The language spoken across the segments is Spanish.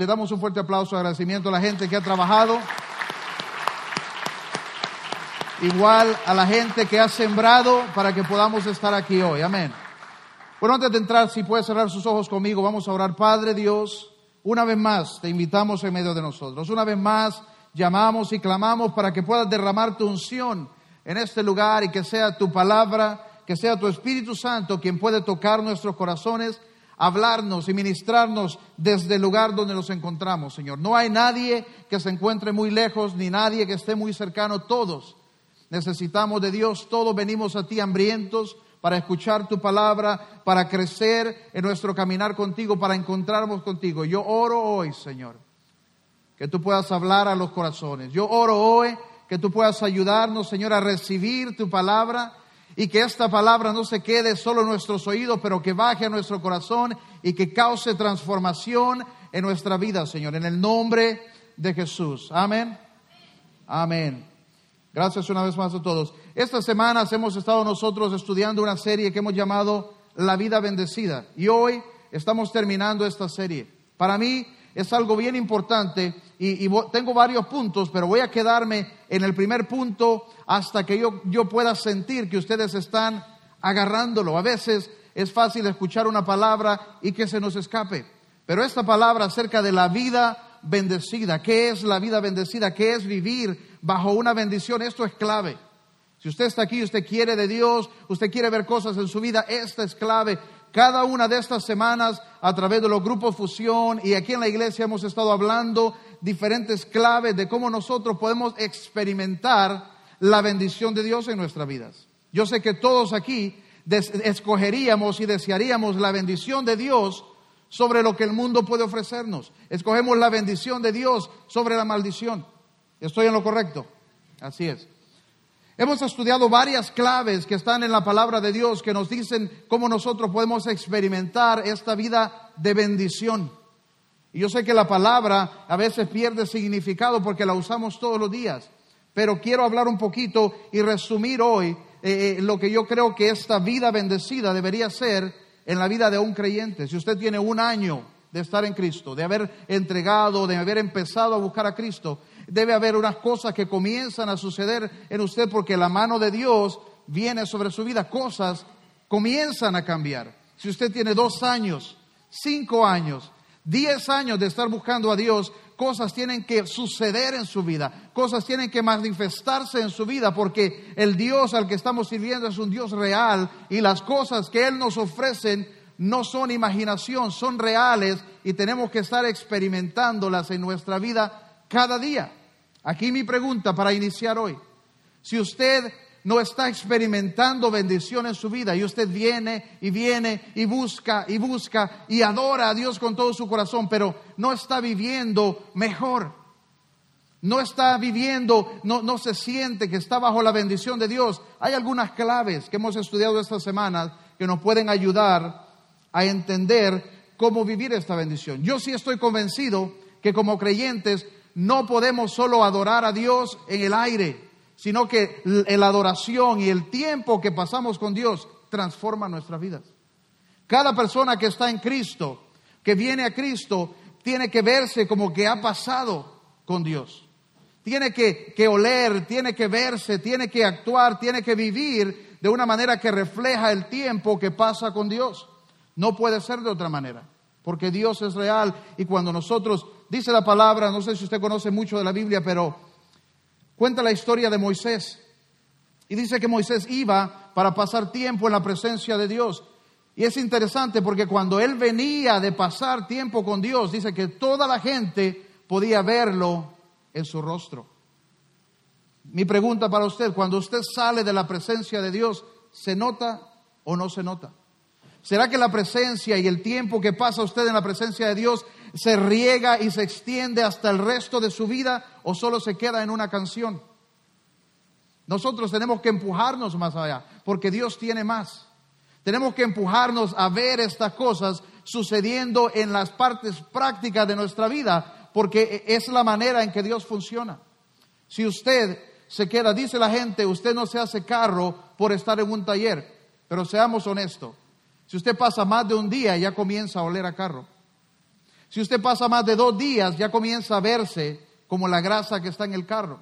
Le damos un fuerte aplauso, agradecimiento a la gente que ha trabajado. Igual a la gente que ha sembrado para que podamos estar aquí hoy. Amén. Bueno, antes de entrar, si puede cerrar sus ojos conmigo, vamos a orar. Padre Dios, una vez más te invitamos en medio de nosotros. Una vez más llamamos y clamamos para que puedas derramar tu unción en este lugar y que sea tu palabra, que sea tu Espíritu Santo quien puede tocar nuestros corazones hablarnos y ministrarnos desde el lugar donde nos encontramos, Señor. No hay nadie que se encuentre muy lejos, ni nadie que esté muy cercano. Todos necesitamos de Dios, todos venimos a ti hambrientos para escuchar tu palabra, para crecer en nuestro caminar contigo, para encontrarnos contigo. Yo oro hoy, Señor, que tú puedas hablar a los corazones. Yo oro hoy que tú puedas ayudarnos, Señor, a recibir tu palabra y que esta palabra no se quede solo en nuestros oídos, pero que baje a nuestro corazón y que cause transformación en nuestra vida, Señor, en el nombre de Jesús. Amén. Amén. Gracias una vez más a todos. Estas semanas hemos estado nosotros estudiando una serie que hemos llamado La vida bendecida y hoy estamos terminando esta serie. Para mí es algo bien importante y, tengo varios puntos, pero voy a quedarme en el primer punto hasta que yo, yo pueda sentir que ustedes están agarrándolo. A veces es fácil escuchar una palabra y que se nos escape, pero esta palabra acerca de la vida bendecida, ¿qué es la vida bendecida? ¿Qué es vivir bajo una bendición? Esto es clave. Si usted está aquí, usted quiere de Dios, usted quiere ver cosas en su vida, esta es clave. Cada una de estas semanas, a través de los grupos Fusión y aquí en la iglesia hemos estado hablando diferentes claves de cómo nosotros podemos experimentar la bendición de Dios en nuestras vidas. Yo sé que todos aquí escogeríamos y desearíamos la bendición de Dios sobre lo que el mundo puede ofrecernos. Escogemos la bendición de Dios sobre la maldición. ¿Estoy en lo correcto? Así es. Hemos estudiado varias claves que están en la palabra de Dios que nos dicen cómo nosotros podemos experimentar esta vida de bendición. Y yo sé que la palabra a veces pierde significado porque la usamos todos los días, pero quiero hablar un poquito y resumir hoy eh, eh, lo que yo creo que esta vida bendecida debería ser en la vida de un creyente. Si usted tiene un año de estar en Cristo, de haber entregado, de haber empezado a buscar a Cristo, debe haber unas cosas que comienzan a suceder en usted porque la mano de Dios viene sobre su vida. Cosas comienzan a cambiar. Si usted tiene dos años, cinco años, diez años de estar buscando a Dios, cosas tienen que suceder en su vida, cosas tienen que manifestarse en su vida, porque el Dios al que estamos sirviendo es un Dios real y las cosas que Él nos ofrecen no son imaginación, son reales y tenemos que estar experimentándolas en nuestra vida cada día. Aquí mi pregunta para iniciar hoy. Si usted no está experimentando bendición en su vida. Y usted viene y viene y busca y busca y adora a Dios con todo su corazón, pero no está viviendo mejor, no está viviendo, no, no se siente que está bajo la bendición de Dios, hay algunas claves que hemos estudiado esta semana que nos pueden ayudar a entender cómo vivir esta bendición. Yo sí estoy convencido que como creyentes no podemos solo adorar a Dios en el aire, sino que la adoración y el tiempo que pasamos con Dios transforma nuestras vidas. Cada persona que está en Cristo, que viene a Cristo, tiene que verse como que ha pasado con Dios. Tiene que, que oler, tiene que verse, tiene que actuar, tiene que vivir de una manera que refleja el tiempo que pasa con Dios. No puede ser de otra manera, porque Dios es real y cuando nosotros dice la palabra, no sé si usted conoce mucho de la Biblia, pero cuenta la historia de Moisés. Y dice que Moisés iba para pasar tiempo en la presencia de Dios. Y es interesante porque cuando él venía de pasar tiempo con Dios, dice que toda la gente podía verlo en su rostro. Mi pregunta para usted, cuando usted sale de la presencia de Dios, ¿se nota o no se nota? ¿Será que la presencia y el tiempo que pasa usted en la presencia de Dios se riega y se extiende hasta el resto de su vida o solo se queda en una canción? Nosotros tenemos que empujarnos más allá, porque Dios tiene más. Tenemos que empujarnos a ver estas cosas sucediendo en las partes prácticas de nuestra vida, porque es la manera en que Dios funciona. Si usted se queda, dice la gente, usted no se hace carro por estar en un taller, pero seamos honestos, si usted pasa más de un día, ya comienza a oler a carro. Si usted pasa más de dos días, ya comienza a verse como la grasa que está en el carro.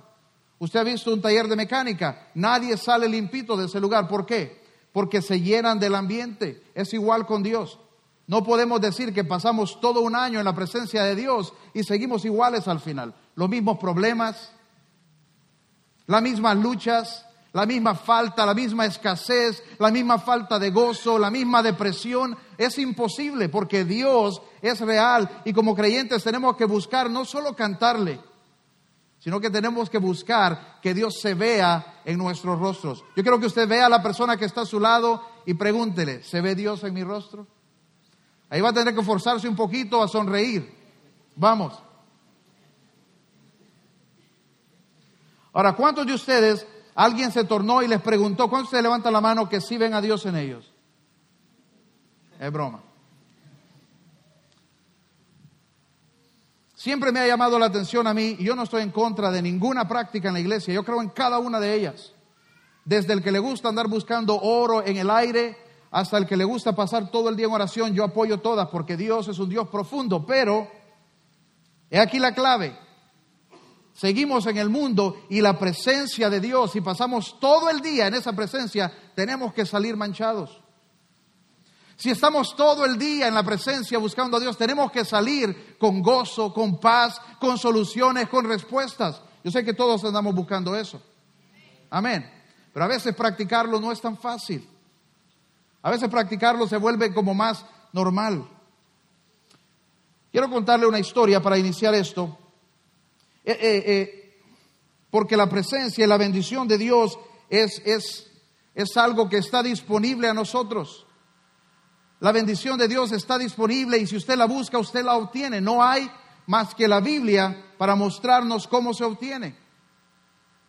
Usted ha visto un taller de mecánica, nadie sale limpito de ese lugar. ¿Por qué? Porque se llenan del ambiente. Es igual con Dios. No podemos decir que pasamos todo un año en la presencia de Dios y seguimos iguales al final. Los mismos problemas, las mismas luchas, la misma falta, la misma escasez, la misma falta de gozo, la misma depresión. Es imposible porque Dios es real y como creyentes tenemos que buscar no solo cantarle, sino que tenemos que buscar que Dios se vea en nuestros rostros. Yo quiero que usted vea a la persona que está a su lado y pregúntele, ¿se ve Dios en mi rostro? Ahí va a tener que forzarse un poquito a sonreír. Vamos. Ahora, ¿cuántos de ustedes, alguien se tornó y les preguntó, ¿cuántos se levantan la mano que sí ven a Dios en ellos? Es broma. Siempre me ha llamado la atención a mí, y yo no estoy en contra de ninguna práctica en la iglesia, yo creo en cada una de ellas. Desde el que le gusta andar buscando oro en el aire, hasta el que le gusta pasar todo el día en oración, yo apoyo todas porque Dios es un Dios profundo, pero he aquí la clave. Seguimos en el mundo y la presencia de Dios, y pasamos todo el día en esa presencia, tenemos que salir manchados. Si estamos todo el día en la presencia buscando a Dios, tenemos que salir con gozo, con paz, con soluciones, con respuestas. Yo sé que todos andamos buscando eso. Amén. Pero a veces practicarlo no es tan fácil. A veces practicarlo se vuelve como más normal. Quiero contarle una historia para iniciar esto, eh, eh, eh, porque la presencia y la bendición de Dios es, es, es algo que está disponible a nosotros. La bendición de Dios está disponible y si usted la busca, usted la obtiene. No hay más que la Biblia para mostrarnos cómo se obtiene.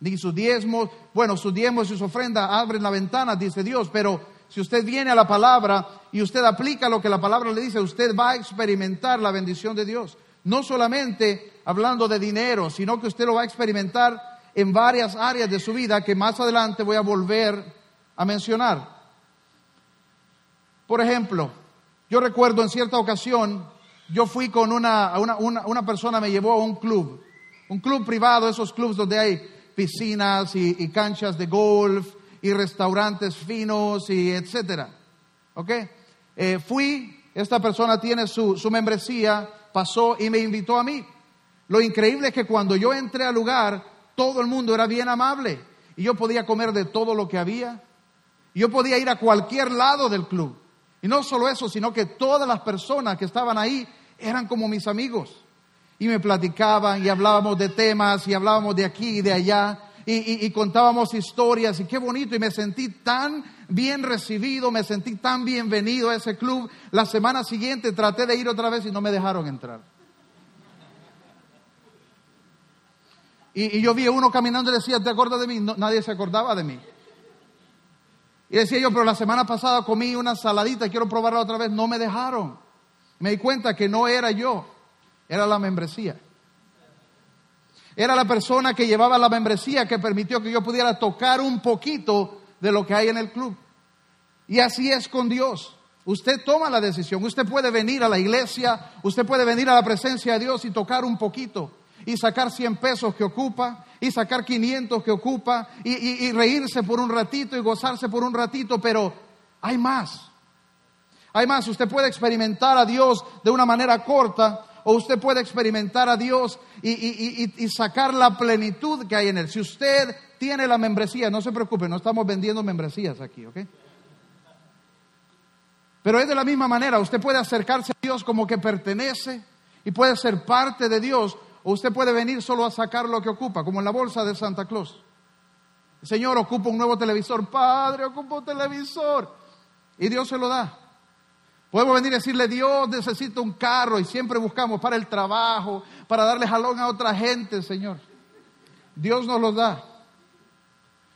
Ni sus diezmos, bueno, sus diezmos y sus ofrendas abren la ventana, dice Dios, pero si usted viene a la palabra y usted aplica lo que la palabra le dice, usted va a experimentar la bendición de Dios. No solamente hablando de dinero, sino que usted lo va a experimentar en varias áreas de su vida que más adelante voy a volver a mencionar. Por ejemplo, yo recuerdo en cierta ocasión, yo fui con una, una, una, persona me llevó a un club, un club privado, esos clubs donde hay piscinas y canchas de golf y restaurantes finos y etcétera. ¿Ok? Eh, fui, esta persona tiene su, su membresía, pasó y me invitó a mí. Lo increíble es que cuando yo entré al lugar, todo el mundo era bien amable y yo podía comer de todo lo que había. Yo podía ir a cualquier lado del club. Y no solo eso, sino que todas las personas que estaban ahí eran como mis amigos. Y me platicaban y hablábamos de temas y hablábamos de aquí y de allá y, contábamos historias y qué bonito y me sentí tan bien recibido, me sentí tan bienvenido a ese club. La semana siguiente traté de ir otra vez y no me dejaron entrar. Y, yo vi a uno caminando y decía, ¿te acuerdas de mí? nadie se acordaba de mí. Y decía yo, pero la semana pasada comí una saladita, quiero probarla otra vez. No me dejaron. Me di cuenta que no era yo, era la membresía. Era la persona que llevaba la membresía que permitió que yo pudiera tocar un poquito de lo que hay en el club. Y así es con Dios. Usted toma la decisión. Usted puede venir a la iglesia, usted puede venir a la presencia de Dios y tocar un poquito. Y sacar 100 pesos que ocupa, y sacar 500 que ocupa, y, y reírse por un ratito y gozarse por un ratito, pero hay más. Hay más, usted puede experimentar a Dios de una manera corta o usted puede experimentar a Dios y, sacar la plenitud que hay en Él. Si usted tiene la membresía, no se preocupe, no estamos vendiendo membresías aquí, ¿ok? Pero es de la misma manera, usted puede acercarse a Dios como que pertenece y puede ser parte de Dios, o usted puede venir solo a sacar lo que ocupa, como en la bolsa de Santa Claus. Señor, ocupa un nuevo televisor, Padre, ocupa un televisor, y Dios se lo da. Podemos venir y decirle, Dios necesita un carro y siempre buscamos para el trabajo, para darle jalón a otra gente, Señor. Dios nos lo da.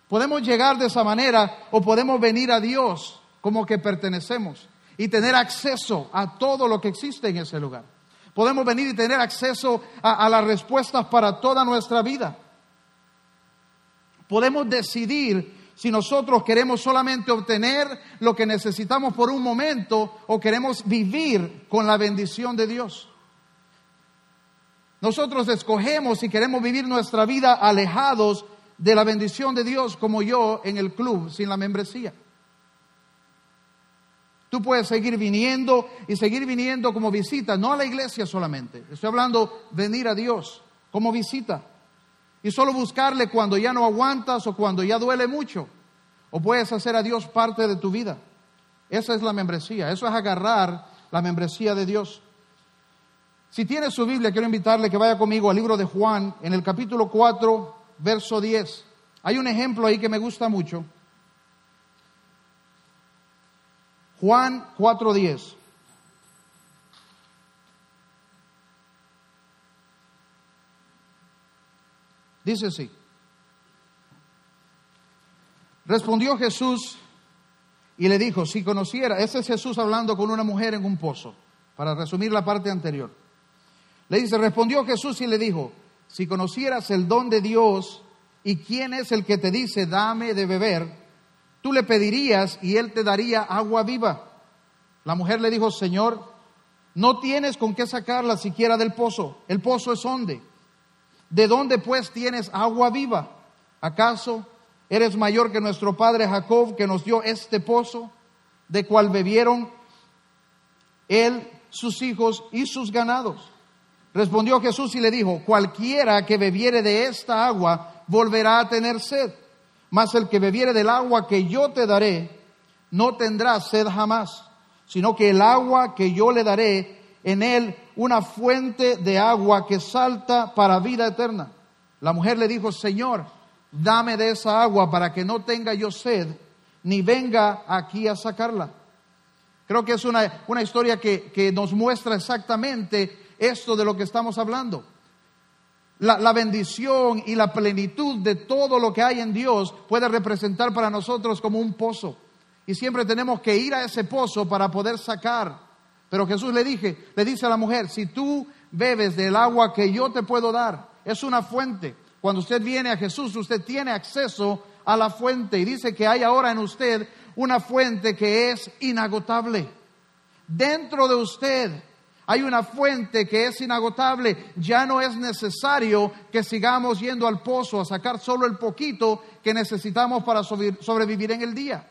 Podemos llegar de esa manera o podemos venir a Dios como que pertenecemos y tener acceso a todo lo que existe en ese lugar. Podemos venir y tener acceso a, las respuestas para toda nuestra vida. Podemos decidir si nosotros queremos solamente obtener lo que necesitamos por un momento o queremos vivir con la bendición de Dios. Nosotros escogemos si queremos vivir nuestra vida alejados de la bendición de Dios como yo en el club sin la membresía. Tú puedes seguir viniendo y seguir viniendo como visita, no a la iglesia solamente. Estoy hablando venir a Dios como visita. Y solo buscarle cuando ya no aguantas o cuando ya duele mucho. O puedes hacer a Dios parte de tu vida. Esa es la membresía. Eso es agarrar la membresía de Dios. Si tiene su Biblia, quiero invitarle que vaya conmigo al libro de Juan, en el capítulo 4, verso 10. Hay un ejemplo ahí que me gusta mucho. Juan 4:10. Dice así. Respondió Jesús y le dijo, si conociera, ese es Jesús hablando con una mujer en un pozo, para resumir la parte anterior. Le dice, respondió Jesús y le dijo, si conocieras el don de Dios y quién es el que te dice, dame de beber, tú le pedirías y él te daría agua viva. La mujer le dijo, Señor, no tienes con qué sacarla siquiera del pozo. El pozo es honde. ¿De dónde pues tienes agua viva? ¿Acaso eres mayor que nuestro padre Jacob que nos dio este pozo, de cual bebieron él, sus hijos y sus ganados? Respondió Jesús y le dijo, cualquiera que bebiere de esta agua volverá a tener sed mas el que bebiere del agua que yo te daré, no tendrá sed jamás, sino que el agua que yo le daré, en él una fuente de agua que salta para vida eterna. La mujer le dijo, Señor, dame de esa agua para que no tenga yo sed, ni venga aquí a sacarla. Creo que es una, una historia que, que nos muestra exactamente esto de lo que estamos hablando la, bendición y la plenitud de todo lo que hay en Dios puede representar para nosotros como un pozo. Y siempre tenemos que ir a ese pozo para poder sacar. Pero Jesús le dije, le dice a la mujer, si tú bebes del agua que yo te puedo dar, es una fuente. Cuando usted viene a Jesús, usted tiene acceso a la fuente y dice que hay ahora en usted una fuente que es inagotable. Dentro de usted hay una fuente que es inagotable. Ya no es necesario que sigamos yendo al pozo a sacar solo el poquito que necesitamos para sobrevivir en el día.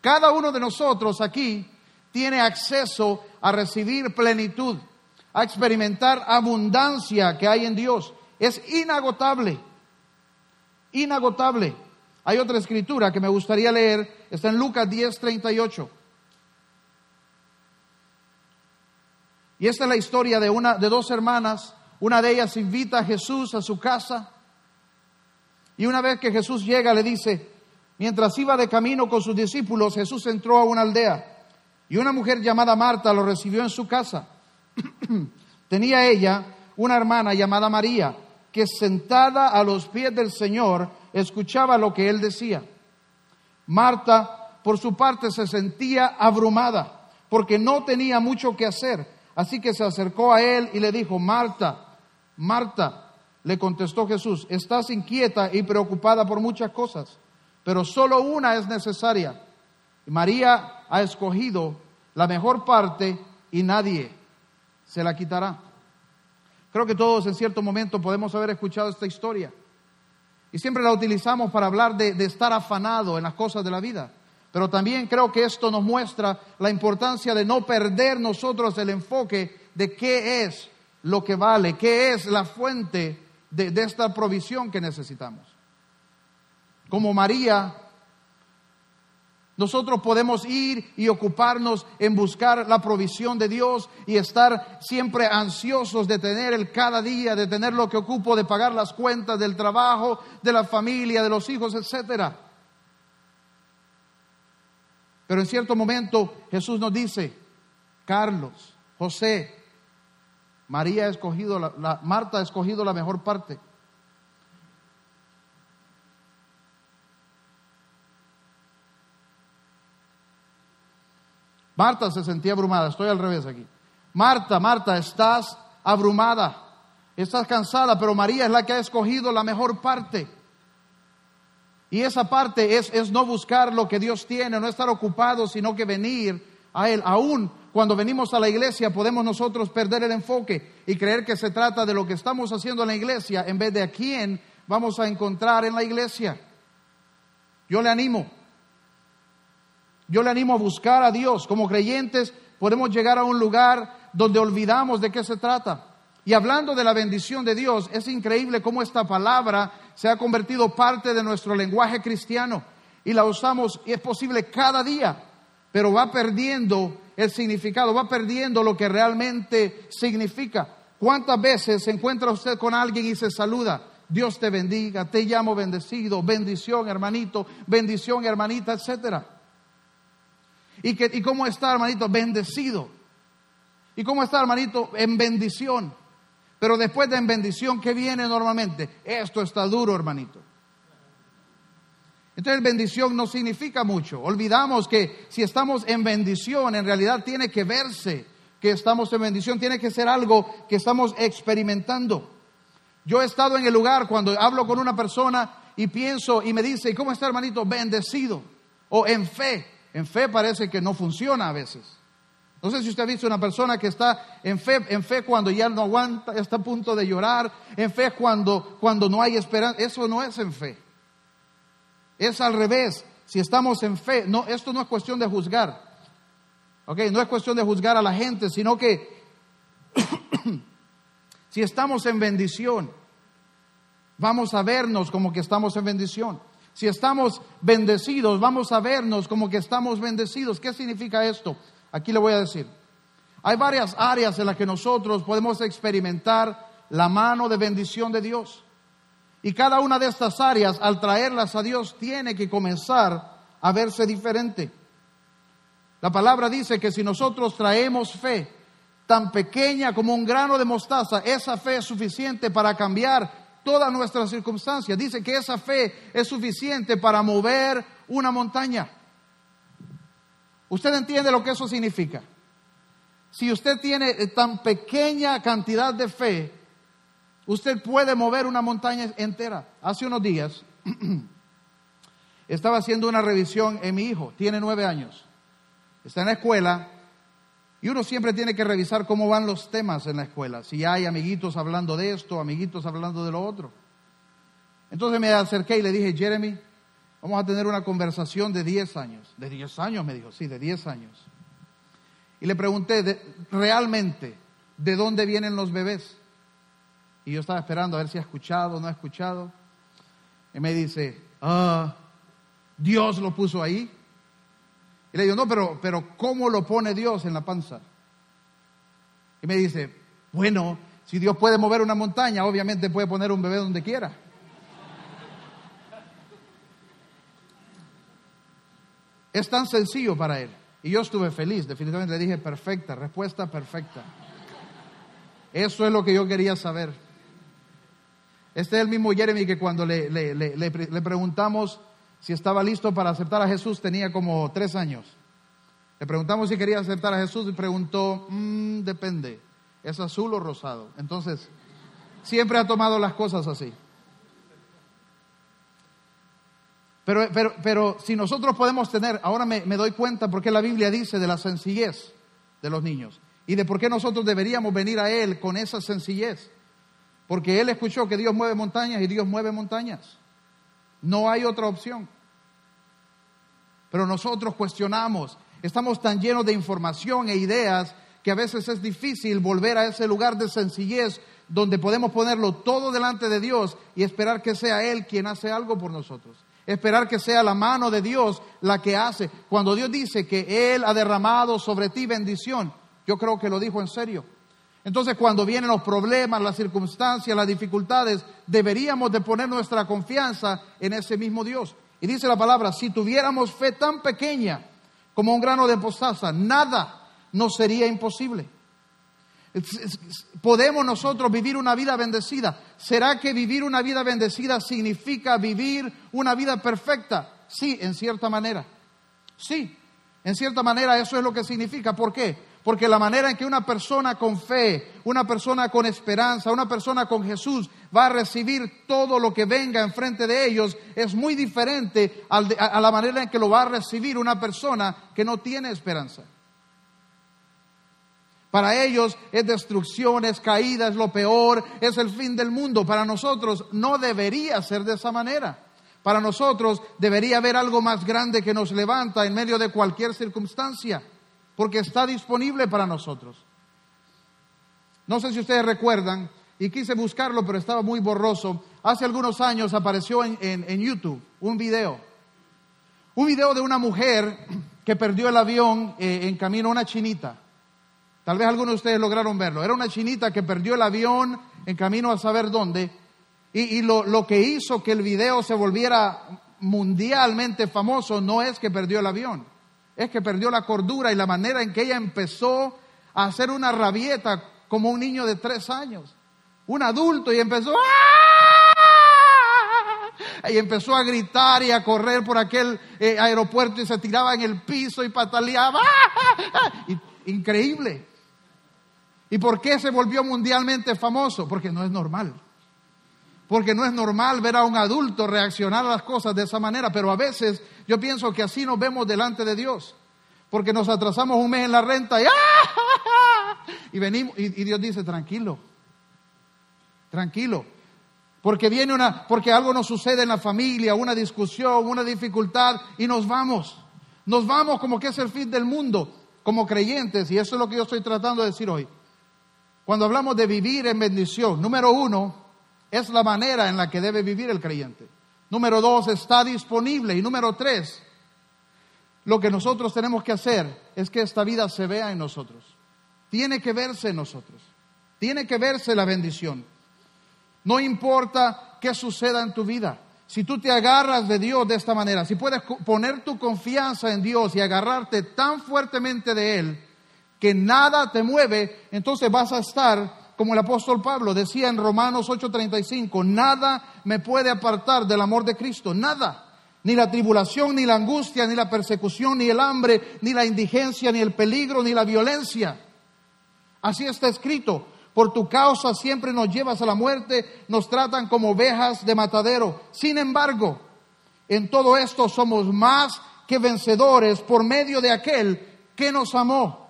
Cada uno de nosotros aquí tiene acceso a recibir plenitud, a experimentar abundancia que hay en Dios. Es inagotable. Inagotable. Hay otra escritura que me gustaría leer, está en Lucas 10, 38. Y esta es la historia de, una, de dos hermanas. Una de ellas invita a Jesús a su casa. Y una vez que Jesús llega, le dice, mientras iba de camino con sus discípulos, Jesús entró a una aldea. Y una mujer llamada Marta lo recibió en su casa. Tenía ella una hermana llamada María, que sentada a los pies del Señor escuchaba lo que él decía. Marta, por su parte, se sentía abrumada porque no tenía mucho que hacer Así que se acercó a él y le dijo, Marta, Marta, le contestó Jesús, estás inquieta y preocupada por muchas cosas, pero solo una es necesaria. María ha escogido la mejor parte y nadie se la quitará. Creo que todos en cierto momento podemos haber escuchado esta historia. Y siempre la utilizamos para hablar de, de estar afanado en las cosas de la vida. Pero también creo que esto nos muestra la importancia de no perder nosotros el enfoque de qué es lo que vale, qué es la fuente de, esta provisión que necesitamos. Como María, nosotros podemos ir y ocuparnos en buscar la provisión de Dios y estar siempre ansiosos de tener el cada día, de tener lo que ocupo, de pagar las cuentas del trabajo, de la familia, de los hijos, etcétera. Pero en cierto momento Jesús nos dice, Carlos, José, María ha escogido, la, Marta ha escogido la mejor parte. Marta se sentía abrumada, estoy al revés aquí. Marta, Marta, estás abrumada, estás cansada, pero María es la que ha escogido la mejor parte. Y esa parte es, es no buscar lo que Dios tiene, no estar ocupado, sino que venir a Él. Aún cuando venimos a la iglesia podemos nosotros perder el enfoque y creer que se trata de lo que estamos haciendo en la iglesia en vez de a quién vamos a encontrar en la iglesia. Yo le animo. Yo le animo a buscar a Dios. Como creyentes podemos llegar a un lugar donde olvidamos de qué se trata. Y hablando de la bendición de Dios, es increíble cómo esta palabra se ha convertido parte de nuestro lenguaje cristiano y la usamos y es posible cada día, pero va perdiendo el significado, va perdiendo lo que realmente significa. ¿Cuántas veces se encuentra usted con alguien y se saluda? Dios te bendiga, te llamo bendecido, bendición hermanito, bendición hermanita, etcétera. ¿Y, que, ¿Y cómo está hermanito? Bendecido. ¿Y cómo está hermanito? En bendición. Pero después de en bendición, ¿qué viene normalmente? Esto está duro, hermanito. Entonces bendición no significa mucho. Olvidamos que si estamos en bendición, en realidad tiene que verse que estamos en bendición, tiene que ser algo que estamos experimentando. Yo he estado en el lugar cuando hablo con una persona y pienso y me dice, ¿cómo está hermanito? Bendecido. O en fe. En fe parece que no funciona a veces. No sé si usted ha visto una persona que está en fe, en fe cuando ya no aguanta, está a punto de llorar, en fe cuando, cuando no hay esperanza. Eso no es en fe. Es al revés. Si estamos en fe, no, esto no es cuestión de juzgar. ¿Ok? No es cuestión de juzgar a la gente, sino que si estamos en bendición, vamos a vernos como que estamos en bendición. Si estamos bendecidos, vamos a vernos como que estamos bendecidos. ¿Qué significa esto? Aquí le voy a decir. Hay varias áreas en las que nosotros podemos experimentar la mano de bendición de Dios. Y cada una de estas áreas, al traerlas a Dios, tiene que comenzar a verse diferente. La palabra dice que si nosotros traemos fe tan pequeña como un grano de mostaza, esa fe es suficiente para cambiar todas nuestras circunstancias. Dice que esa fe es suficiente para mover una montaña. ¿Usted entiende lo que eso significa? Si usted tiene tan pequeña cantidad de fe, Usted puede mover una montaña entera. Hace unos días estaba haciendo una revisión en mi hijo, tiene nueve años. Está en la escuela y uno siempre tiene que revisar cómo van los temas en la escuela. Si hay amiguitos hablando de esto, amiguitos hablando de lo otro. Entonces me acerqué y le dije, Jeremy, vamos a tener una conversación de diez años. ¿De diez años? Me dijo, sí, de diez años. Y le pregunté, realmente, ¿de dónde vienen los bebés? Y yo estaba esperando a ver si ha escuchado o no ha escuchado. Y me dice, ah, Dios lo puso ahí. Y le digo, no, pero, pero ¿cómo lo pone Dios en la panza? Y me dice, bueno, si Dios puede mover una montaña, obviamente puede poner un bebé donde quiera. Es tan sencillo para él. Y yo estuve feliz, definitivamente le dije, perfecta, respuesta perfecta. Eso es lo que yo quería saber. Este es el mismo Jeremy que cuando le, preguntamos si estaba listo para aceptar a Jesús tenía como tres años. Le preguntamos si quería aceptar a Jesús y preguntó, mm, depende, ¿es azul o rosado? Entonces, siempre ha tomado las cosas así. Pero, pero, pero si nosotros podemos tener, ahora me, me doy cuenta porque la Biblia dice de la sencillez de los niños y de por qué nosotros deberíamos venir a Él con esa sencillez. Porque él escuchó que Dios mueve montañas y Dios mueve montañas. No hay otra opción. Pero nosotros cuestionamos, estamos tan llenos de información e ideas que a veces es difícil volver a ese lugar de sencillez donde podemos ponerlo todo delante de Dios y esperar que sea Él quien hace algo por nosotros. Esperar que sea la mano de Dios la que hace. Cuando Dios dice que Él ha derramado sobre ti bendición, yo creo que lo dijo en serio. Entonces cuando vienen los problemas, las circunstancias, las dificultades, deberíamos de poner nuestra confianza en ese mismo Dios. Y dice la palabra, si tuviéramos fe tan pequeña como un grano de postaza, nada nos sería imposible. ¿Podemos nosotros vivir una vida bendecida? ¿Será que vivir una vida bendecida significa vivir una vida perfecta? Sí, en cierta manera. Sí, en cierta manera eso es lo que significa. ¿Por qué? Porque la manera en que una persona con fe, una persona con esperanza, una persona con Jesús va a recibir todo lo que venga enfrente de ellos es muy diferente a la manera en que lo va a recibir una persona que no tiene esperanza. Para ellos es destrucción, es caída, es lo peor, es el fin del mundo. Para nosotros no debería ser de esa manera. Para nosotros debería haber algo más grande que nos levanta en medio de cualquier circunstancia, porque está disponible para nosotros. No sé si ustedes recuerdan, y quise buscarlo, pero estaba muy borroso. Hace algunos años apareció en, YouTube un video. Un video de una mujer que perdió el avión eh, en camino a una chinita. Tal vez algunos de ustedes lograron verlo. Era una chinita que perdió el avión en camino a saber dónde. Y, lo, que hizo que el video se volviera mundialmente famoso no es que perdió el avión, es que perdió la cordura y la manera en que ella empezó a hacer una rabieta como un niño de tres años, un adulto, y empezó ¡ah! y empezó a gritar y a correr por aquel eh, aeropuerto y se tiraba en el piso y pataleaba. ¡ah! increíble. ¿Y por qué se volvió mundialmente famoso? Porque no es normal. Porque no es normal ver a un adulto reaccionar a las cosas de esa manera, pero a veces yo pienso que así nos vemos delante de Dios. Porque nos atrasamos un mes en la renta y ¡ah! Y venimos, y, Dios dice, tranquilo, tranquilo. Porque viene una, porque algo nos sucede en la familia, una discusión, una dificultad, y nos vamos. Nos vamos como que es el fin del mundo, como creyentes, y eso es lo que yo estoy tratando de decir hoy. Cuando hablamos de vivir en bendición, número uno, es la manera en la que debe vivir el creyente. Número dos, está disponible. Y número tres, lo que nosotros tenemos que hacer es que esta vida se vea en nosotros tiene que verse en nosotros. Tiene que verse la bendición. No importa qué suceda en tu vida. Si tú te agarras de Dios de esta manera, si puedes poner tu confianza en Dios y agarrarte tan fuertemente de Él que nada te mueve, entonces vas a estar como el apóstol Pablo decía en Romanos 8:35, nada me puede apartar del amor de Cristo, nada. Ni la tribulación, ni la angustia, ni la persecución, ni el hambre, ni la indigencia, ni el peligro, ni la violencia Así está escrito. Por tu causa siempre nos llevas a la muerte, nos tratan como ovejas de matadero. Sin embargo, en todo esto somos más que vencedores por medio de aquel que nos amó.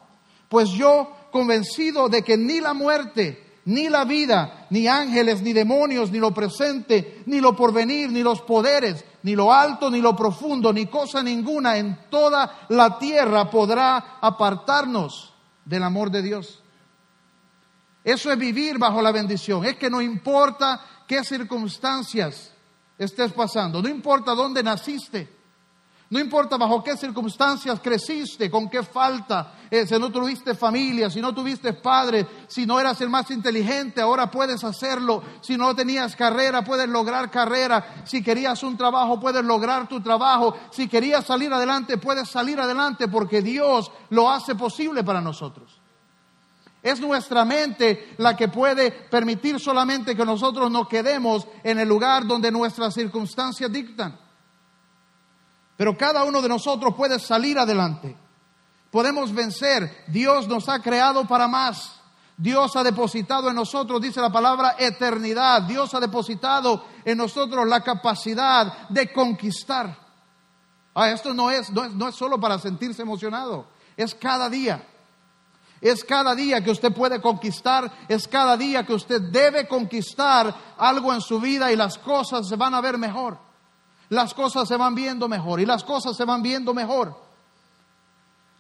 Pues yo, convencido de que ni la muerte, ni la vida, ni ángeles, ni demonios, ni lo presente, ni lo porvenir, ni los poderes, ni lo alto, ni lo profundo, ni cosa ninguna en toda la tierra podrá apartarnos del amor de Dios. Eso es vivir bajo la bendición. Es que no importa qué circunstancias estés pasando, no importa dónde naciste, no importa bajo qué circunstancias creciste, con qué falta, eh, si no tuviste familia, si no tuviste padre, si no eras el más inteligente, ahora puedes hacerlo. Si no tenías carrera, puedes lograr carrera. Si querías un trabajo, puedes lograr tu trabajo. Si querías salir adelante, puedes salir adelante porque Dios lo hace posible para nosotros. Es nuestra mente la que puede permitir solamente que nosotros nos quedemos en el lugar donde nuestras circunstancias dictan. Pero cada uno de nosotros puede salir adelante. Podemos vencer. Dios nos ha creado para más. Dios ha depositado en nosotros, dice la palabra, eternidad. Dios ha depositado en nosotros la capacidad de conquistar. Ah, esto no es, no es, no es solo para sentirse emocionado, es cada día. Es cada día que usted puede conquistar, es cada día que usted debe conquistar algo en su vida y las cosas se van a ver mejor. Las cosas se van viendo mejor y las cosas se van viendo mejor.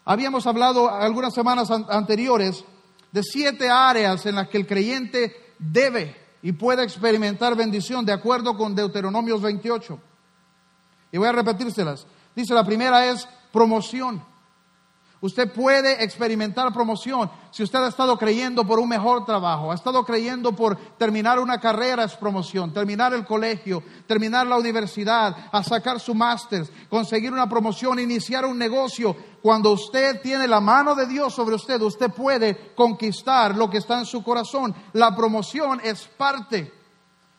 Habíamos hablado algunas semanas anteriores de siete áreas en las que el creyente debe y puede experimentar bendición de acuerdo con Deuteronomios 28. Y voy a repetírselas. Dice la primera es promoción. Usted puede experimentar promoción si usted ha estado creyendo por un mejor trabajo, ha estado creyendo por terminar una carrera es promoción, terminar el colegio, terminar la universidad, a sacar su máster, conseguir una promoción, iniciar un negocio. Cuando usted tiene la mano de Dios sobre usted, usted puede conquistar lo que está en su corazón. La promoción es parte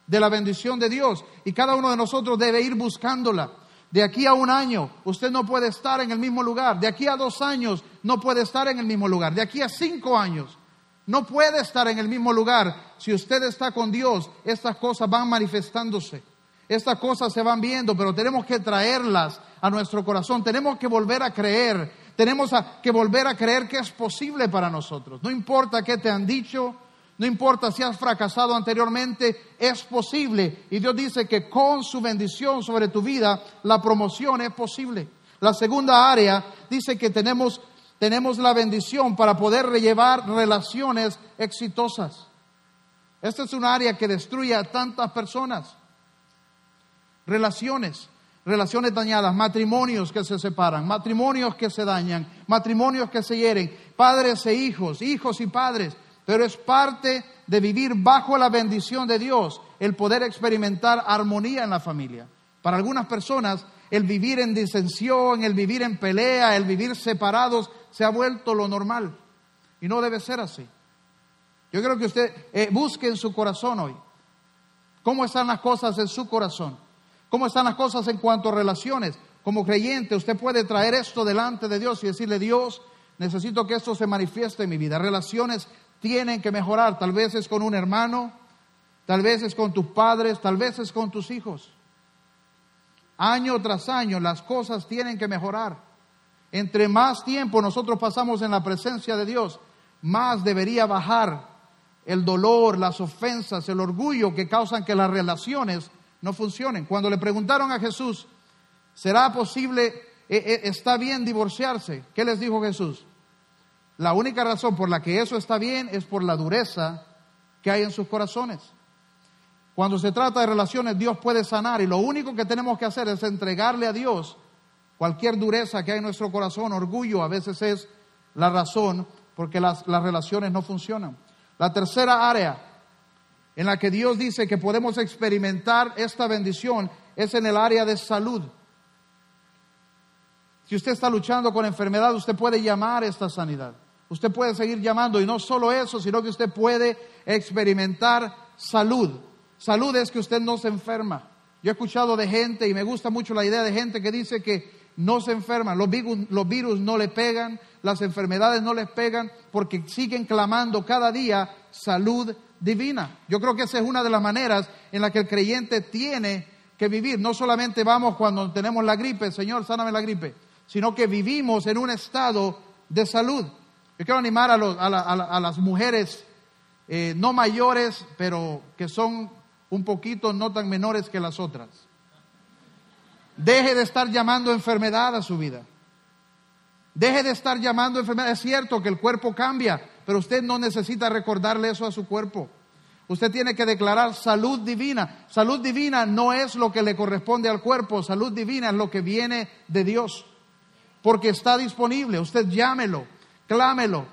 de la bendición de Dios y cada uno de nosotros debe ir buscándola. De aquí a un año usted no puede estar en el mismo lugar. De aquí a dos años no puede estar en el mismo lugar. De aquí a cinco años no puede estar en el mismo lugar. Si usted está con Dios, estas cosas van manifestándose. Estas cosas se van viendo, pero tenemos que traerlas a nuestro corazón. Tenemos que volver a creer. Tenemos que volver a creer que es posible para nosotros. No importa qué te han dicho, no importa si has fracasado anteriormente, es posible. Y Dios dice que con su bendición sobre tu vida, la promoción es posible. La segunda área dice que tenemos, tenemos la bendición para poder llevar relaciones exitosas. Esta es un área que destruye a tantas personas. Relaciones relaciones dañadas, matrimonios que se separan, matrimonios que se dañan, matrimonios que se hieren, padres e hijos, hijos y padres. Pero es parte de vivir bajo la bendición de Dios el poder experimentar armonía en la familia. Para algunas personas, el vivir en disensión, el vivir en pelea, el vivir separados, se ha vuelto lo normal. Y no debe ser así. Yo creo que usted eh, busque en su corazón hoy cómo están las cosas en su corazón. ¿Cómo están las cosas en cuanto a relaciones? Como creyente, usted puede traer esto delante de Dios y decirle, Dios, necesito que esto se manifieste en mi vida. Relaciones tienen que mejorar. Tal vez es con un hermano, tal vez es con tus padres, tal vez es con tus hijos. Año tras año las cosas tienen que mejorar. Entre más tiempo nosotros pasamos en la presencia de Dios, más debería bajar el dolor, las ofensas, el orgullo que causan que las relaciones no funcionen. Cuando le preguntaron a Jesús, ¿será posible, eh, eh, está bien divorciarse? ¿Qué les dijo Jesús? La única razón por la que eso está bien es por la dureza que hay en sus corazones. Cuando se trata de relaciones, Dios puede sanar y lo único que tenemos que hacer es entregarle a Dios cualquier dureza que hay en nuestro corazón, orgullo, a veces es la razón porque las, las relaciones no funcionan. La tercera área en la que Dios dice que podemos experimentar esta bendición es en el área de salud. Si usted está luchando con enfermedad, usted puede llamar esta sanidad. Usted puede seguir llamando y no solo eso, sino que usted puede experimentar salud. Salud es que usted no se enferma. Yo he escuchado de gente y me gusta mucho la idea de gente que dice que no se enferma, los virus, los virus no le pegan, las enfermedades no les pegan porque siguen clamando cada día salud divina. Yo creo que esa es una de las maneras en la que el creyente tiene que vivir. No solamente vamos cuando tenemos la gripe, Señor, sáname la gripe, sino que vivimos en un estado de salud. Yo quiero animar a, las mujeres eh, no mayores, pero que son un poquito no tan menores que las otras. Deje de estar llamando enfermedad a su vida. Deje de estar llamando enfermedad. Es cierto que el cuerpo cambia, pero usted no necesita recordarle eso a su cuerpo. Usted tiene que declarar salud divina. Salud divina no es lo que le corresponde al cuerpo, salud divina es lo que viene de Dios. Porque está disponible, usted llámelo, clámelo.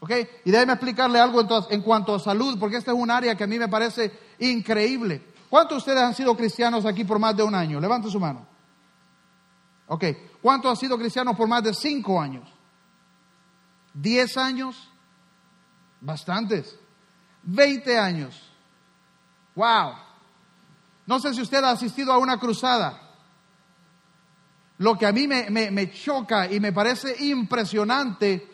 ¿Ok? Y déjeme explicarle algo en cuanto a salud, porque esta es un área que a mí me parece increíble. ¿Cuántos de ustedes han sido cristianos aquí por más de un año? Levante su mano. Ok. ¿Cuántos han sido cristianos por más de cinco años? ¿Diez años? Bastantes. 20 años. Wow. No sé si usted ha asistido a una cruzada. Lo que a mí me, me, choca y me parece impresionante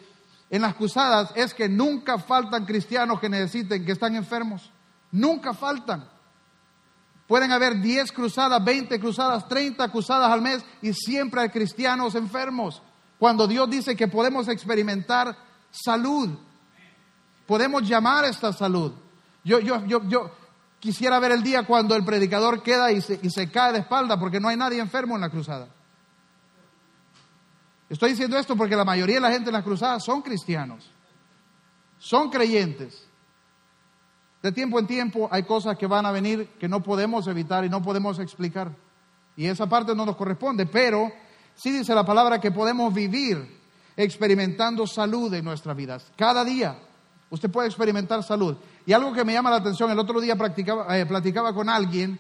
en las cruzadas es que nunca faltan cristianos que necesiten, que están enfermos. Nunca faltan. Pueden haber 10 cruzadas, 20 cruzadas, 30 cruzadas al mes y siempre hay cristianos enfermos. Cuando Dios dice que podemos experimentar salud, podemos llamar esta salud. Yo, yo, yo, yo quisiera ver el día cuando el predicador queda y se, y se cae de espalda porque no hay nadie enfermo en la cruzada. Estoy diciendo esto porque la mayoría de la gente en las cruzadas son cristianos, son creyentes. De tiempo en tiempo hay cosas que van a venir que no podemos evitar y no podemos explicar. Y esa parte no nos corresponde, pero sí dice la palabra que podemos vivir experimentando salud en nuestras vidas. Cada día usted puede experimentar salud. Y algo que me llama la atención, el otro día eh, platicaba con alguien,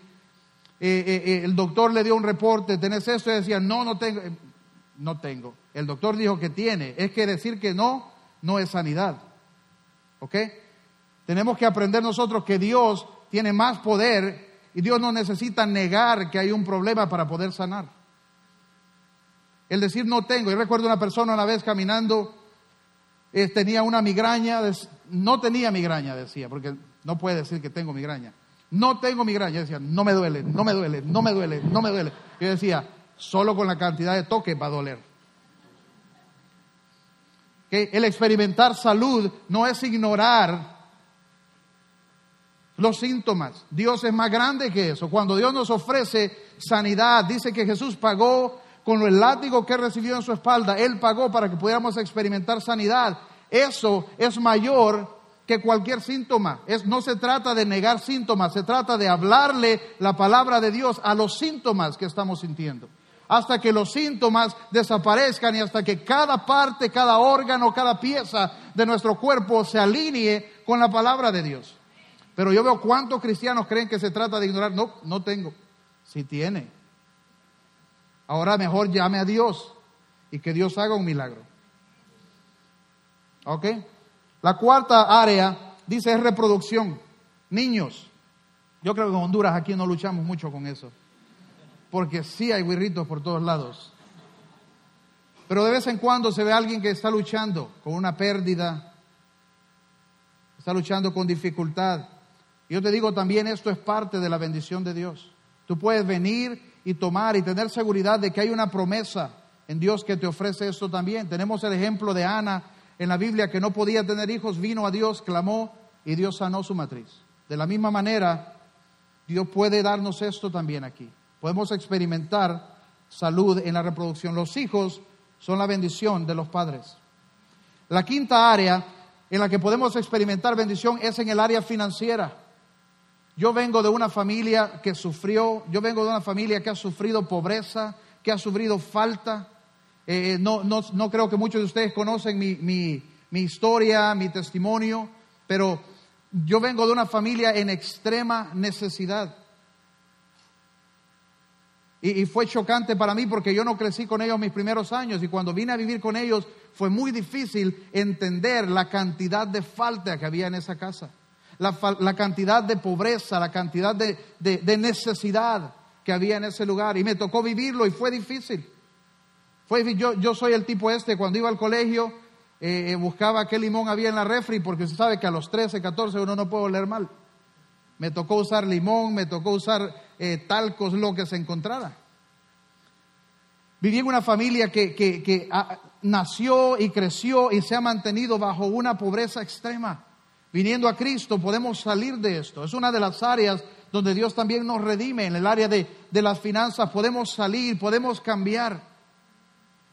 eh, eh, el doctor le dio un reporte, ¿tenés esto? Y decía, no, no tengo, no tengo. El doctor dijo que tiene. Es que decir que no, no es sanidad. ¿Ok? Tenemos que aprender nosotros que Dios tiene más poder y Dios no necesita negar que hay un problema para poder sanar. El decir no tengo. Yo recuerdo una persona una vez caminando, eh, tenía una migraña, no tenía migraña, decía, porque no puede decir que tengo migraña. No tengo migraña, decía, no me duele, no me duele, no me duele, no me duele. Yo decía, solo con la cantidad de toque va a doler. el experimentar salud no es ignorar los síntomas. Dios es más grande que eso. Cuando Dios nos ofrece sanidad, dice que Jesús pagó con el látigo que recibió en su espalda, Él pagó para que pudiéramos experimentar sanidad. Eso es mayor que cualquier síntoma. No se trata de negar síntomas, se trata de hablarle la palabra de Dios a los síntomas que estamos sintiendo. Hasta que los síntomas desaparezcan y hasta que cada parte, cada órgano, cada pieza de nuestro cuerpo se alinee con la palabra de Dios. Pero yo veo cuántos cristianos creen que se trata de ignorar. No, no tengo. Si tiene. Ahora mejor llame a Dios y que Dios haga un milagro. ¿Ok? La cuarta área dice es reproducción. Niños. Yo creo que en Honduras aquí no luchamos mucho con eso. Porque sí hay guirritos por todos lados. Pero de vez en cuando se ve a alguien que está luchando con una pérdida, está luchando con dificultad. Yo te digo también, esto es parte de la bendición de Dios. Tú puedes venir y tomar y tener seguridad de que hay una promesa en Dios que te ofrece esto también. Tenemos el ejemplo de Ana en la Biblia que no podía tener hijos, vino a Dios, clamó y Dios sanó su matriz. De la misma manera, Dios puede darnos esto también aquí. Podemos experimentar salud en la reproducción. Los hijos son la bendición de los padres. La quinta área en la que podemos experimentar bendición es en el área financiera. Yo vengo de una familia que sufrió, yo vengo de una familia que ha sufrido pobreza, que ha sufrido falta. Eh, no, no, no, creo que muchos de ustedes conocen mi, mi, mi historia, mi testimonio, pero yo vengo de una familia en extrema necesidad. Y, fue chocante para mí porque yo no crecí con ellos mis primeros años y cuando vine a vivir con ellos fue muy difícil entender la cantidad de falta que había en esa casa la, cantidad de pobreza, la cantidad de, necesidad que había en ese lugar. Y me tocó vivirlo y fue difícil. Fue, yo, yo soy el tipo este, cuando iba al colegio, eh, eh, buscaba qué limón había en la refri, porque se sabe que a los 13, 14 uno no puede oler mal. Me tocó usar limón, me tocó usar eh, talcos, lo que se encontrara. Viví en una familia que, que ah, nació y creció y se ha mantenido bajo una pobreza extrema viniendo a Cristo podemos salir de esto. Es una de las áreas donde Dios también nos redime, en el área de, las finanzas podemos salir, podemos cambiar,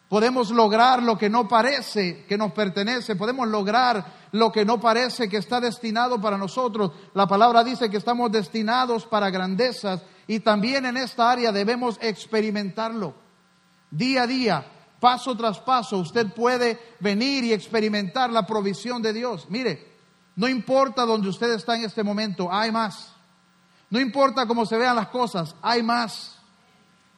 podemos lograr lo que no parece que nos pertenece, podemos lograr lo que no parece que está destinado para nosotros. La palabra dice que estamos destinados para grandezas y también en esta área debemos experimentarlo. Día a día, paso tras paso, usted puede venir y experimentar la provisión de Dios. Mire, no importa donde usted está en este momento, hay más. No importa cómo se vean las cosas, hay más.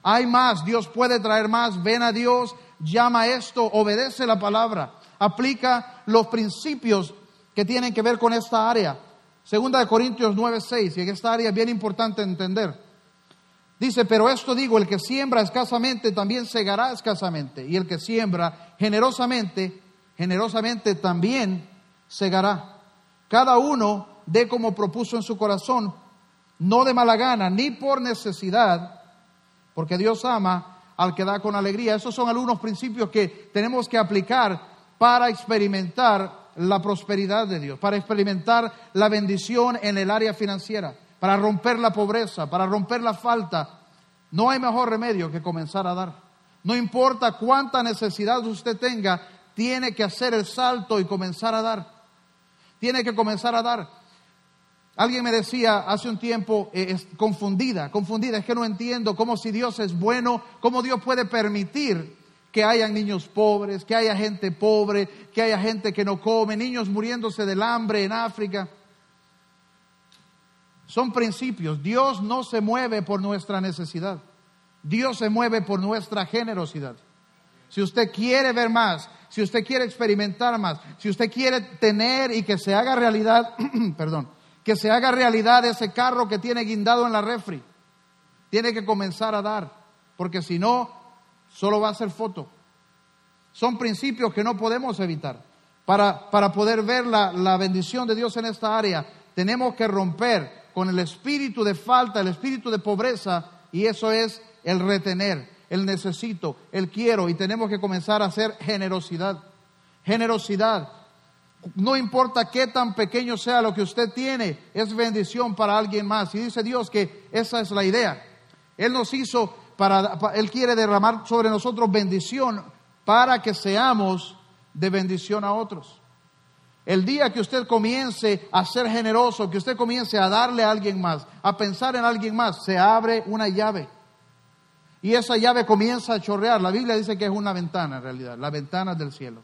Hay más, Dios puede traer más. Ven a Dios, llama esto, obedece la palabra, aplica los principios que tienen que ver con esta área. Segunda de Corintios 9:6, y en esta área es bien importante entender. Dice, pero esto digo, el que siembra escasamente también segará escasamente, y el que siembra generosamente, generosamente también segará. Cada uno dé como propuso en su corazón, no de mala gana, ni por necesidad, porque Dios ama al que da con alegría. Esos son algunos principios que tenemos que aplicar para experimentar la prosperidad de Dios, para experimentar la bendición en el área financiera, para romper la pobreza, para romper la falta. No hay mejor remedio que comenzar a dar. No importa cuánta necesidad usted tenga, tiene que hacer el salto y comenzar a dar tiene que comenzar a dar. Alguien me decía hace un tiempo, eh, confundida, confundida, es que no entiendo cómo si Dios es bueno, cómo Dios puede permitir que haya niños pobres, que haya gente pobre, que haya gente que no come, niños muriéndose del hambre en África. Son principios. Dios no se mueve por nuestra necesidad. Dios se mueve por nuestra generosidad. Si usted quiere ver más, si usted quiere experimentar más, si usted quiere tener y que se haga realidad, perdón, que se haga realidad ese carro que tiene guindado en la refri, tiene que comenzar a dar, porque si no, solo va a ser foto. Son principios que no podemos evitar. Para, para poder ver la, la bendición de Dios en esta área, tenemos que romper con el espíritu de falta, el espíritu de pobreza, y eso es el retener el necesito, el quiero y tenemos que comenzar a hacer generosidad. generosidad. No importa qué tan pequeño sea lo que usted tiene, es bendición para alguien más. Y dice Dios que esa es la idea. Él nos hizo para, Él quiere derramar sobre nosotros bendición para que seamos de bendición a otros. El día que usted comience a ser generoso, que usted comience a darle a alguien más, a pensar en alguien más, se abre una llave. Y esa llave comienza a chorrear. La Biblia dice que es una ventana en realidad, la ventana del cielo.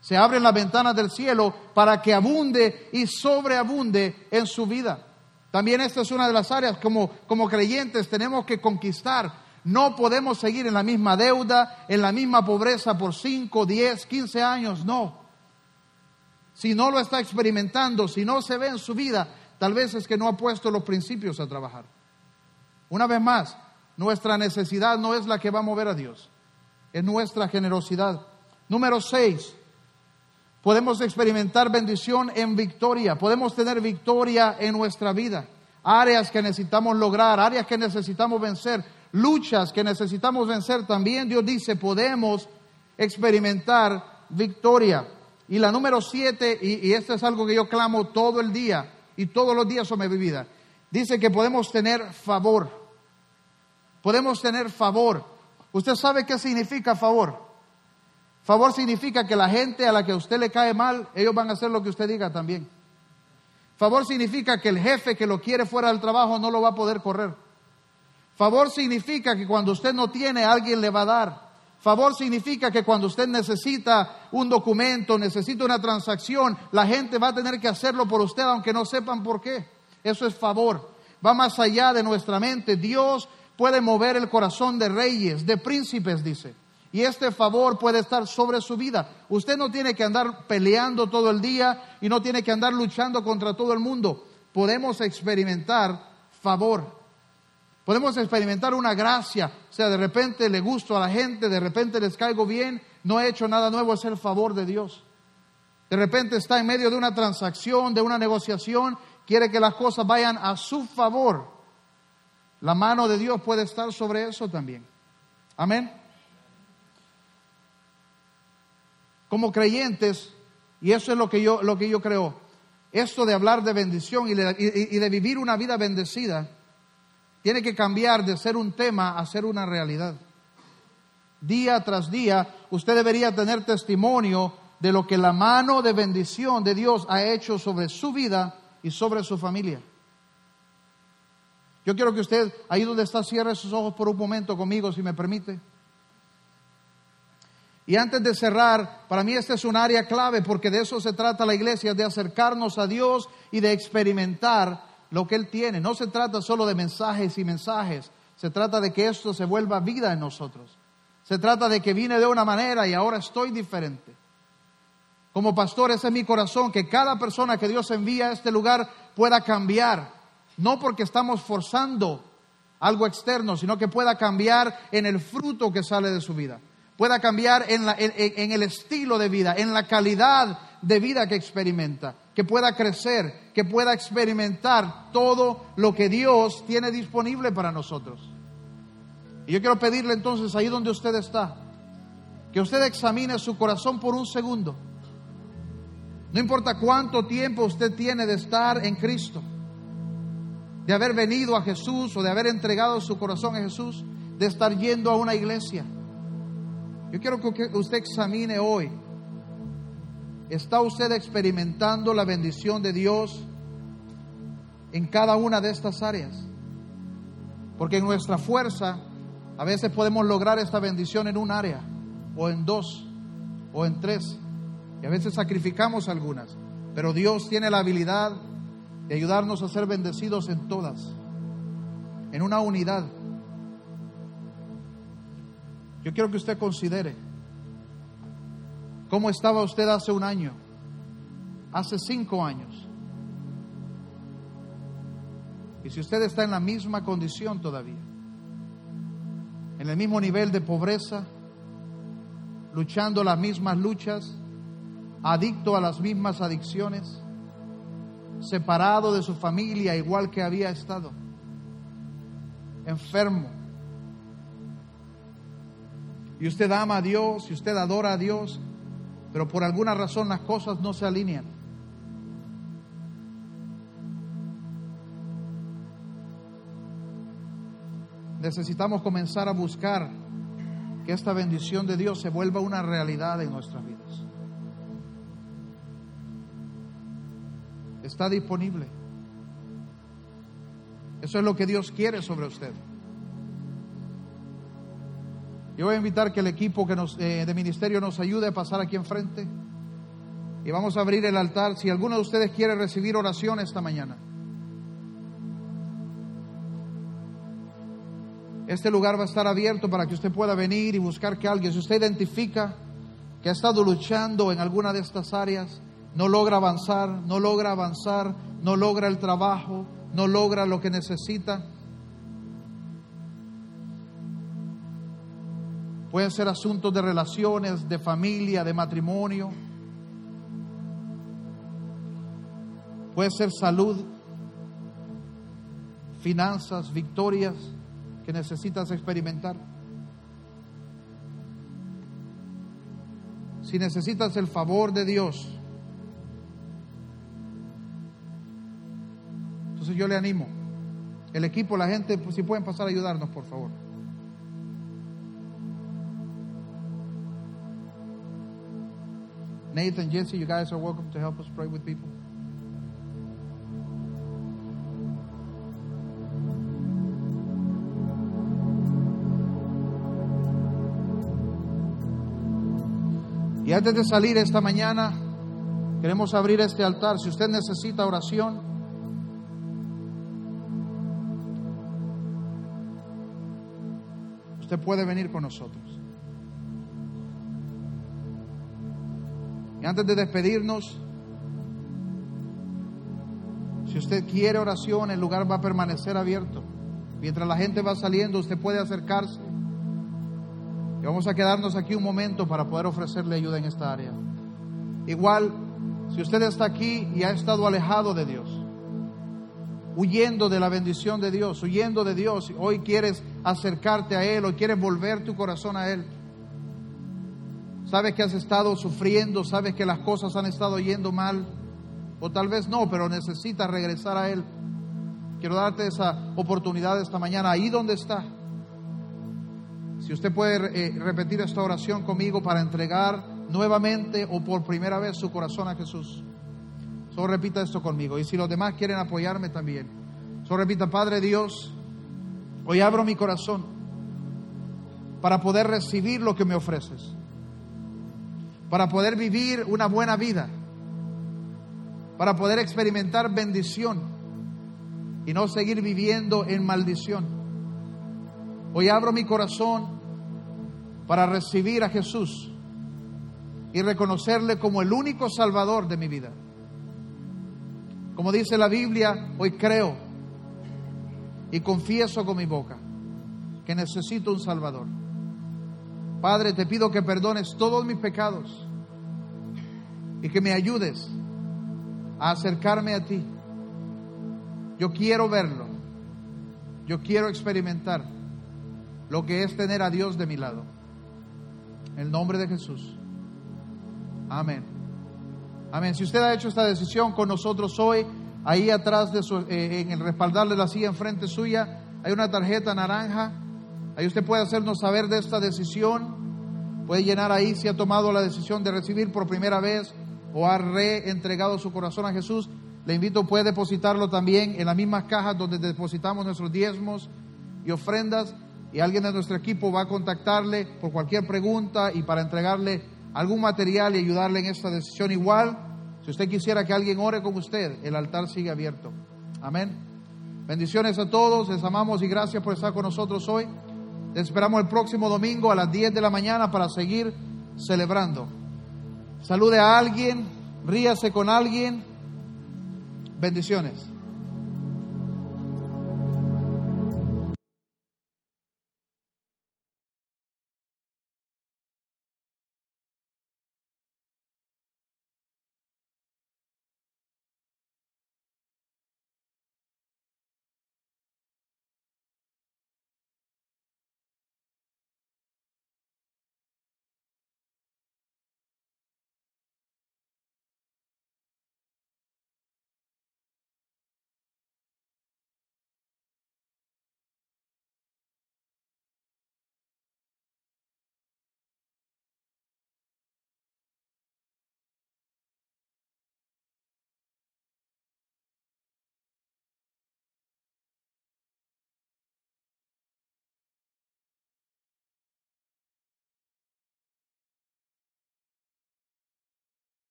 Se abren las ventanas del cielo para que abunde y sobreabunde en su vida. También esta es una de las áreas como, como creyentes tenemos que conquistar. No podemos seguir en la misma deuda, en la misma pobreza por 5, 10, 15 años, no. Si no lo está experimentando, si no se ve en su vida, tal vez es que no ha puesto los principios a trabajar. Una vez más, nuestra necesidad no es la que va a mover a Dios, es nuestra generosidad. Número 6, Podemos experimentar bendición en victoria, podemos tener victoria en nuestra vida. Áreas que necesitamos lograr, áreas que necesitamos vencer, luchas que necesitamos vencer. También Dios dice, podemos experimentar victoria. Y la número siete, y, esto es algo que yo clamo todo el día y todos los días sobre mi vida, dice que podemos tener favor. Podemos tener favor. ¿Usted sabe qué significa favor? Favor significa que la gente a la que usted le cae mal, ellos van a hacer lo que usted diga también. Favor significa que el jefe que lo quiere fuera del trabajo no lo va a poder correr. Favor significa que cuando usted no tiene, alguien le va a dar. Favor significa que cuando usted necesita un documento, necesita una transacción, la gente va a tener que hacerlo por usted aunque no sepan por qué. Eso es favor. Va más allá de nuestra mente. Dios puede mover el corazón de reyes, de príncipes, dice. Y este favor puede estar sobre su vida. Usted no tiene que andar peleando todo el día y no tiene que andar luchando contra todo el mundo. Podemos experimentar favor. Podemos experimentar una gracia. O sea, de repente le gusto a la gente, de repente les caigo bien, no he hecho nada nuevo, es el favor de Dios. De repente está en medio de una transacción, de una negociación, quiere que las cosas vayan a su favor. La mano de Dios puede estar sobre eso también. Amén. como creyentes, y eso es lo que yo, lo que yo creo, esto de hablar de bendición y de, vivir una vida bendecida, tiene que cambiar de ser un tema a ser una realidad. Día tras día, usted debería tener testimonio de lo que la mano de bendición de Dios ha hecho sobre su vida y sobre su familia. Yo quiero que usted, ahí donde está, cierre sus ojos por un momento conmigo, si me permite. Y antes de cerrar, para mí esta es un área clave porque de eso se trata la iglesia, de acercarnos a Dios y de experimentar lo que Él tiene. No se trata solo de mensajes y mensajes, se trata de que esto se vuelva vida en nosotros. Se trata de que vine de una manera y ahora estoy diferente. Como pastor, ese es mi corazón, que cada persona que Dios envía a este lugar pueda cambiar, no porque estamos forzando algo externo, sino que pueda cambiar en el fruto que sale de su vida pueda cambiar en, el estilo de vida, en la calidad de vida que experimenta, que pueda crecer, que pueda experimentar todo lo que Dios tiene disponible para nosotros. Y yo quiero pedirle entonces ahí donde usted está, que usted examine su corazón por un segundo. No importa cuánto tiempo usted tiene de estar en Cristo, de haber venido a Jesús o de haber entregado su corazón a Jesús, de estar yendo a una iglesia yo quiero que usted examine hoy. ¿Está usted experimentando la bendición de Dios en cada una de estas áreas? Porque en nuestra fuerza a veces podemos lograr esta bendición en un área, o en dos, o en tres. Y a veces sacrificamos algunas. Pero Dios tiene la habilidad de ayudarnos a ser bendecidos en todas, en una unidad. Yo quiero que usted considere cómo estaba usted hace un año, hace cinco años. Y si usted está en la misma condición todavía, en el mismo nivel de pobreza, luchando las mismas luchas, adicto a las mismas adicciones, separado de su familia igual que había estado, enfermo, y usted ama a Dios, y usted adora a Dios, pero por alguna razón las cosas no se alinean. Necesitamos comenzar a buscar que esta bendición de Dios se vuelva una realidad en nuestras vidas. Está disponible. Eso es lo que Dios quiere sobre usted. Yo voy a invitar que el equipo que nos, eh, de ministerio nos ayude a pasar aquí enfrente. Y vamos a abrir el altar. Si alguno de ustedes quiere recibir oración esta mañana. Este lugar va a estar abierto para que usted pueda venir y buscar que alguien, si usted identifica que ha estado luchando en alguna de estas áreas, no logra avanzar, no logra avanzar, no logra el trabajo, no logra lo que necesita, Pueden ser asuntos de relaciones, de familia, de matrimonio. Puede ser salud, finanzas, victorias que necesitas experimentar. Si necesitas el favor de Dios, entonces yo le animo. El equipo, la gente, si pueden pasar a ayudarnos, por favor. Nathan, Jesse, you guys are welcome to help us pray with people. Y antes de salir esta mañana, queremos abrir este altar. Si usted necesita oración, usted puede venir con nosotros. Y antes de despedirnos, si usted quiere oración, el lugar va a permanecer abierto. Mientras la gente va saliendo, usted puede acercarse. Y vamos a quedarnos aquí un momento para poder ofrecerle ayuda en esta área. Igual, si usted está aquí y ha estado alejado de Dios, huyendo de la bendición de Dios, huyendo de Dios, hoy quieres acercarte a Él, hoy quieres volver tu corazón a Él sabes que has estado sufriendo, sabes que las cosas han estado yendo mal, o tal vez no, pero necesitas regresar a Él. Quiero darte esa oportunidad esta mañana, ahí donde está. Si usted puede eh, repetir esta oración conmigo para entregar nuevamente o por primera vez su corazón a Jesús. Solo repita esto conmigo. Y si los demás quieren apoyarme también. Solo repita, Padre Dios, hoy abro mi corazón para poder recibir lo que me ofreces para poder vivir una buena vida, para poder experimentar bendición y no seguir viviendo en maldición. Hoy abro mi corazón para recibir a Jesús y reconocerle como el único salvador de mi vida. Como dice la Biblia, hoy creo y confieso con mi boca que necesito un salvador. Padre, te pido que perdones todos mis pecados y que me ayudes a acercarme a ti. Yo quiero verlo. Yo quiero experimentar lo que es tener a Dios de mi lado. En el nombre de Jesús. Amén. Amén. Si usted ha hecho esta decisión con nosotros hoy, ahí atrás de su, eh, en el respaldar de la silla enfrente suya, hay una tarjeta naranja Ahí usted puede hacernos saber de esta decisión. Puede llenar ahí si ha tomado la decisión de recibir por primera vez o ha reentregado su corazón a Jesús. Le invito, puede depositarlo también en las mismas cajas donde depositamos nuestros diezmos y ofrendas. Y alguien de nuestro equipo va a contactarle por cualquier pregunta y para entregarle algún material y ayudarle en esta decisión. Igual, si usted quisiera que alguien ore con usted, el altar sigue abierto. Amén. Bendiciones a todos, les amamos y gracias por estar con nosotros hoy esperamos el próximo domingo a las 10 de la mañana para seguir celebrando. Salude a alguien, ríase con alguien. Bendiciones.